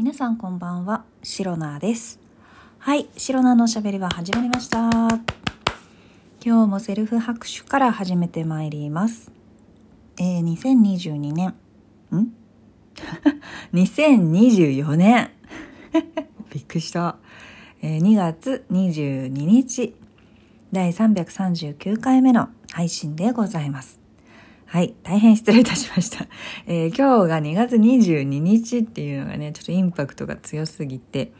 皆さんこんばんは、シロナです。はい、シロナのおしゃべりは始まりました。今日もセルフ拍手から始めてまいります。えー、2022年、ん ?2024 年 びっくりした。えー2月22日、第339回目の配信でございます。はい、大変失礼いたしました。えー今日が2月22日っていうのがね、ちょっとインパクトが強すぎて、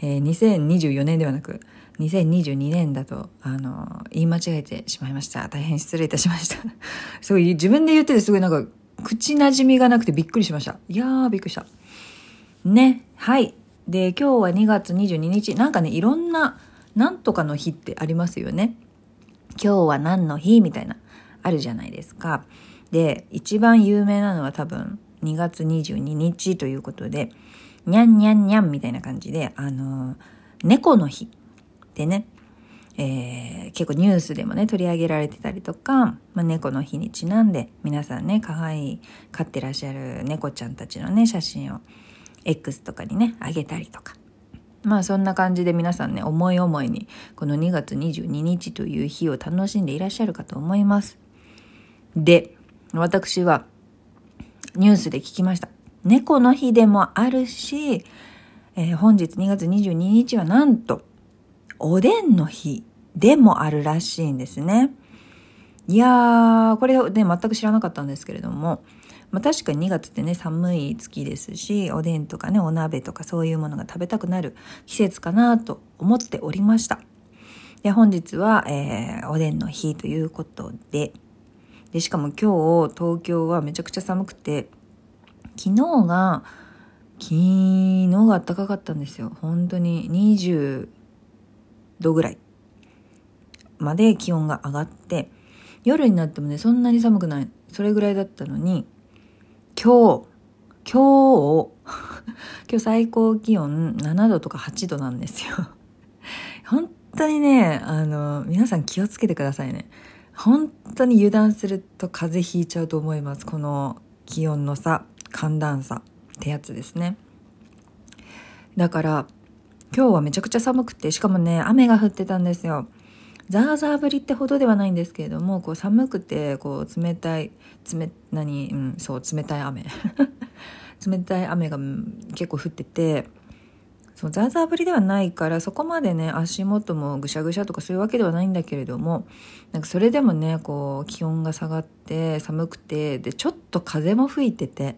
えー2024年ではなく、2022年だと、あのー言い間違えてしまいました。大変失礼いたしました。すごい、自分で言っててすごいなんか、口馴染みがなくてびっくりしました。いやー、びっくりした。ね、はい。で、今日は2月22日。なんかね、いろんな、なんとかの日ってありますよね。今日は何の日みたいな、あるじゃないですか。で、一番有名なのは多分、2月22日ということで、にゃんにゃんにゃんみたいな感じで、あの、猫の日でね、えー結構ニュースでもね、取り上げられてたりとか、まあ、猫の日にちなんで、皆さんね、可愛い飼ってらっしゃる猫ちゃんたちのね、写真を X とかにね、あげたりとか。まあそんな感じで皆さんね、思い思いに、この2月22日という日を楽しんでいらっしゃるかと思います。で、私はニュースで聞きました。猫の日でもあるし、えー本日2月22日はなんと、おでんの日でもあるらしいんですね。いやー、これね、全く知らなかったんですけれども、まあ、確かに2月ってね、寒い月ですし、おでんとかね、お鍋とかそういうものが食べたくなる季節かなと思っておりました。で、本日は、えーおでんの日ということで、で、しかも今日、東京はめちゃくちゃ寒くて、昨日が、昨日が暖かかったんですよ。本当に20度ぐらいまで気温が上がって、夜になってもね、そんなに寒くない。それぐらいだったのに、今日、今日、今日最高気温7度とか8度なんですよ。本当にね、あの、皆さん気をつけてくださいね。本当に油断すると風邪ひいちゃうと思います。この気温の差、寒暖差ってやつですね。だから、今日はめちゃくちゃ寒くて、しかもね、雨が降ってたんですよ。ザーザー降りってほどではないんですけれども、こう寒くて、こう冷たい、冷、何、うん、そう、冷たい雨。冷たい雨が結構降ってて、そうザーザー降りではないからそこまでね足元もぐしゃぐしゃとかそういうわけではないんだけれどもなんかそれでもねこう気温が下がって寒くてでちょっと風も吹いてて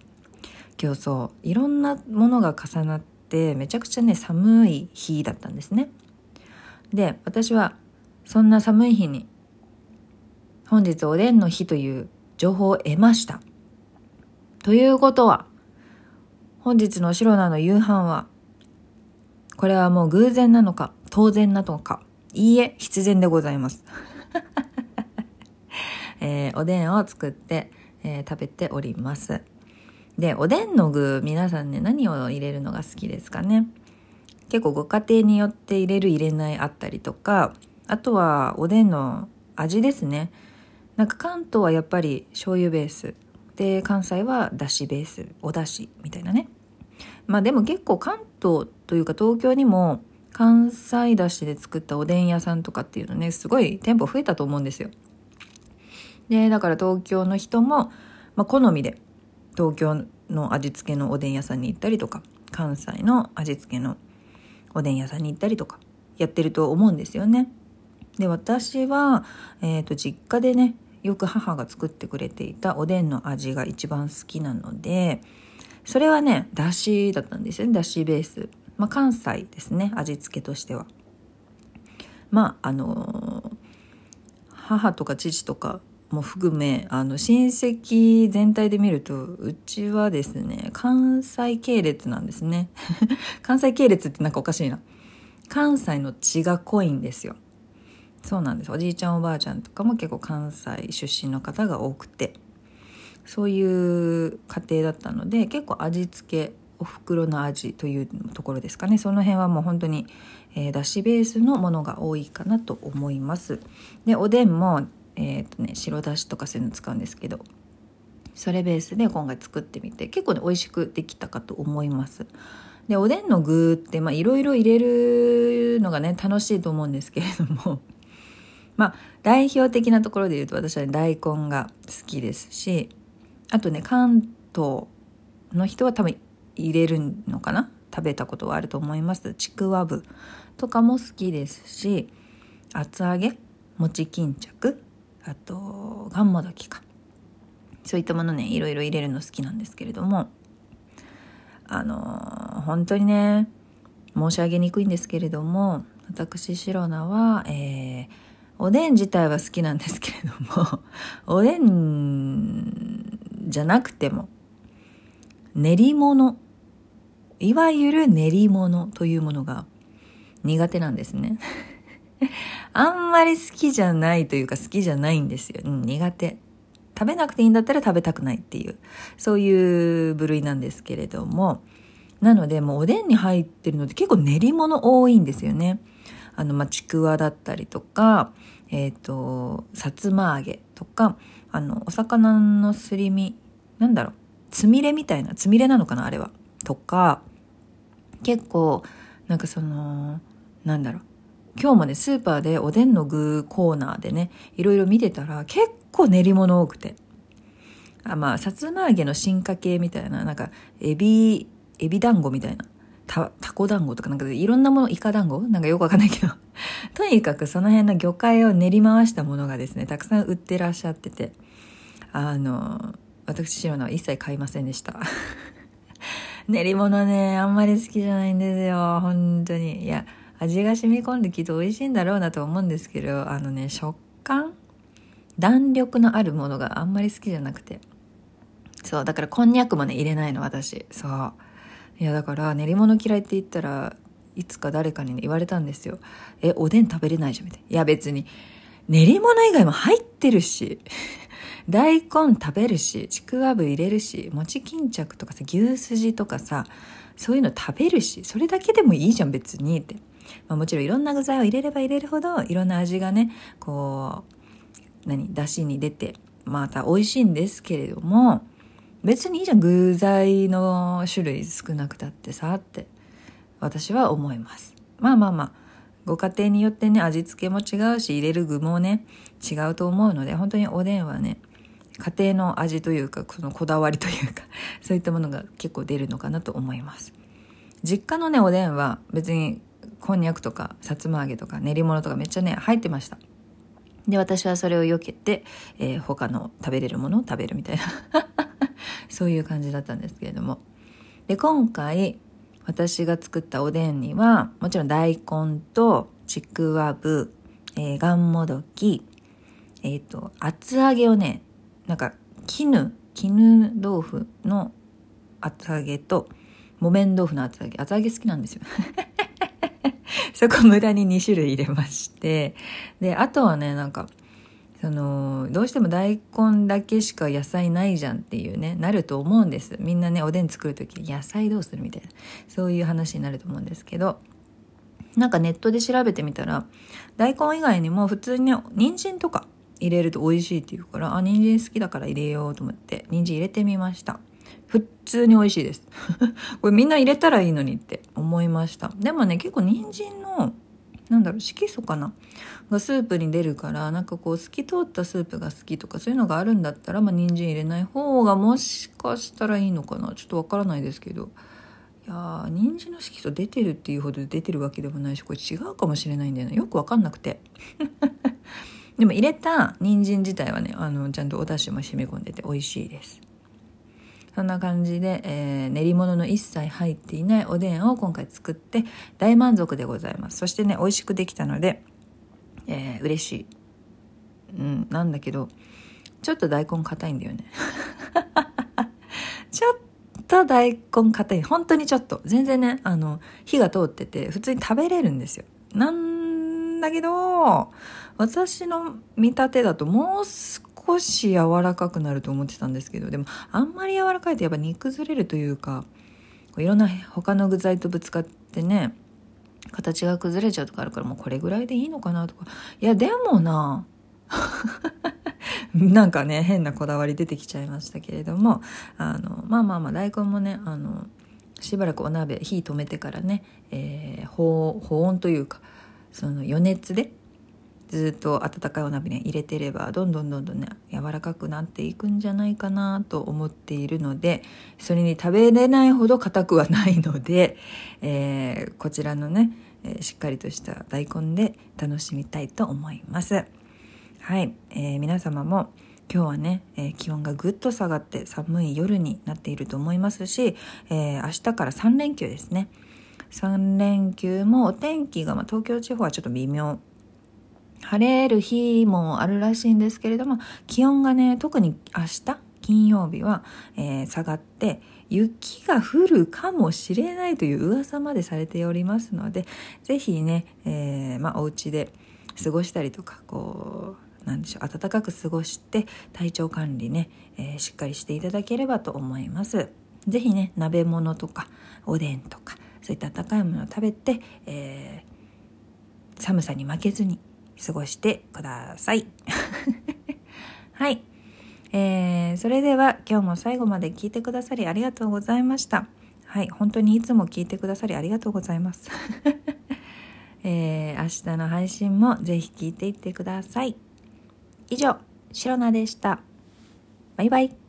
今日そういろんなものが重なってめちゃくちゃね寒い日だったんですね。で私はそんな寒い日に本日おでんの日という情報を得ました。ということは本日の白菜の夕飯はこれはもう偶然なのか、当然なのか。いいえ、必然でございます。えーおでんを作って、えー食べております。で、おでんの具、皆さんね、何を入れるのが好きですかね。結構ご家庭によって入れる入れないあったりとか、あとはおでんの味ですね。なんか関東はやっぱり醤油ベース。で、関西はだしベース、おだしみたいなね。まあでも結構関東というか東京にも関西だしで作ったおでん屋さんとかっていうのねすごい店舗増えたと思うんですよ。でだから東京の人も、まあ、好みで東京の味付けのおでん屋さんに行ったりとか関西の味付けのおでん屋さんに行ったりとかやってると思うんですよね。で私は、えー、と実家でねよく母が作ってくれていたおでんの味が一番好きなのでそれはねだしだったんですよね。だしベース、まあ、関西ですね。味付けとしては。まああのー母とか父とかも含めあの親戚全体で見るとうちはですね関西系列なんですね。関西系列ってなんかおかしいな。関西の血が濃いんですよ。そうなんです。おじいちゃんおばあちゃんとかも結構関西出身の方が多くて。そういう家庭だったので結構味付けお袋の味というところですかね。その辺はもう本当に、えー、だしベースのものが多いかなと思います。でおでんも、えーとね、白だしとかそういうの使うんですけどそれベースで今回作ってみて結構ね美味しくできたかと思います。で、おでんの具って、まあ、いろいろ入れるのがね、楽しいと思うんですけれども、まあ、代表的なところで言うと私は、ね、大根が好きですし、あとね、関東の人は多分入れるのかな？食べたことはあると思います。ちくわぶとかも好きですし、厚揚げ、餅巾着、あと、がんもどきか。そういったものね、いろいろ入れるの好きなんですけれども、あの本当にね、申し上げにくいんですけれども、私、シロナは、えー、おでん自体は好きなんですけれども、おでんじゃなくても、練り物、いわゆる練り物というものが苦手なんですね。あんまり好きじゃないというか好きじゃないんですよ。うん、苦手。食べなくていいんだったら食べたくないっていう、そういう部類なんですけれども、なのでもうおでんに入ってるので結構練り物多いんですよね。あの、まちくわだったりとか、えっ、ー、と、さつま揚げとか、あの、お魚のすり身、なんだろう、つみれみたいな、つみれなのかな、あれは。とか、結構、なんかその、なんだろう、今日もね、スーパーでおでんの具コーナーでね、いろいろ見てたら、結構練り物多くて。あまあ、さつま揚げの進化系みたいな、なんか、エビ、エビ団子みたいな。た、タコ団子とかなんかいろんなもの、イカ団子？なんかよくわかんないけど。とにかくその辺の魚介を練り回したものがですね、たくさん売ってらっしゃってて、あの、私、白菜は一切買いませんでした。練り物ね、あんまり好きじゃないんですよ。本当に。いや、味が染み込んできっと美味しいんだろうなと思うんですけど、あのね、食感？弾力のあるものがあんまり好きじゃなくて。そう、だからこんにゃくもね、入れないの、私。そう。いや、だから練り物嫌いって言ったら、いつか誰かに、言われたんですよ。え、おでん食べれないじゃん、みたいな。いや、別に、練り物以外も入ってるし。大根食べるし、ちくわぶ入れるし、餅巾着とかさ、牛すじとかさ、そういうの食べるし、それだけでもいいじゃん、別にって。まあ、もちろんいろんな具材を入れれば入れるほど、いろんな味がね、こう、何、出汁に出て、また美味しいんですけれども、別にいいじゃん、具材の種類少なくたってさ、って、私は思います。まあまあまあ、ご家庭によってね、味付けも違うし、入れる具もね、違うと思うので、本当におでんはね、家庭の味というか、そのこだわりというか、そういったものが結構出るのかなと思います。実家のね、おでんは別にこんにゃくとかさつま揚げとか練り物とかめっちゃね、入ってました。で、私はそれを避けて、えー、他の食べれるものを食べるみたいなそういう感じだったんですけれども。で、今回、私が作ったおでんには、もちろん大根とちくわぶ、えー、がんもどき、えっ、ー、と、厚揚げをね、なんか、絹、絹豆腐の厚揚げと、木綿豆腐の厚揚げ。厚揚げ好きなんですよ。そこ無駄に2種類入れまして。で、あとはね、なんか、その、どうしても大根だけしか野菜ないじゃんっていうね、なると思うんです。みんなね、おでん作るとき、野菜どうするみたいな、そういう話になると思うんですけど、なんかネットで調べてみたら、大根以外にも普通にね、人参とか入れると美味しいっていうから、あ、人参好きだから入れようと思って、人参入れてみました。普通に美味しいです。これみんな入れたらいいのにって思いました。でもね、結構人参の、なんだろう、色素かな？がスープに出るから、なんかこう透き通ったスープが好きとかそういうのがあるんだったら、まあ人参入れない方がもしかしたらいいのかな？ちょっとわからないですけど。いやー、人参の色素出てるっていうほど出てるわけでもないし、これ違うかもしれないんだよな、よくわかんなくて。でも入れた人参自体はね、あの、ちゃんとお出汁も染み込んでて美味しいです。そんな感じで、えー、練り物の一切入っていないおでんを今回作って大満足でございます。そしてね、美味しくできたので、えー、嬉しい。うん、なんだけど、ちょっと大根硬いんだよね。ちょっと大根硬い。本当にちょっと。全然ね、あの、火が通ってて、普通に食べれるんですよ。なんだけど、私の見立てだともう少少し柔らかくなると思ってたんですけど、でもあんまり柔らかいとやっぱ煮崩れるというか、いろんな他の具材とぶつかってね、形が崩れちゃうとかあるからもうこれぐらいでいいのかなとか。いや、でもな なんかね、変なこだわり出てきちゃいましたけれども、あの、まあまあまあ、大根もね、あの、しばらくお鍋火止めてからね、えー、保温というかその余熱でずっと温かいお鍋に入れてればどんどんどんどんね柔らかくなっていくんじゃないかなと思っているのでそれに食べれないほど硬くはないので、えー、こちらのね、え、しっかりとした大根で楽しみたいと思います。はい、えー、皆様も今日はね、えー、気温がぐっと下がって寒い夜になっていると思いますし、えー、明日から3連休ですね。3連休もお天気が、まあ、東京地方はちょっと微妙。晴れる日もあるらしいんですけれども、気温がね、特に明日、金曜日は、えー、下がって、雪が降るかもしれないという噂までされておりますので、ぜひね、えー、まあ、お家で過ごしたりとか、こう、なんでしょう暖かく過ごして体調管理ね、えー、しっかりしていただければと思います。是非ね鍋物とかおでんとかそういった温かいものを食べて、えー、寒さに負けずに過ごしてください はい、えー、それでは今日も最後まで聞いてくださりありがとうございましたはい本当にいつも聞いてくださりありがとうございます えー、明日の配信もぜひ聞いていってください。以上、シロナでした。バイバイ。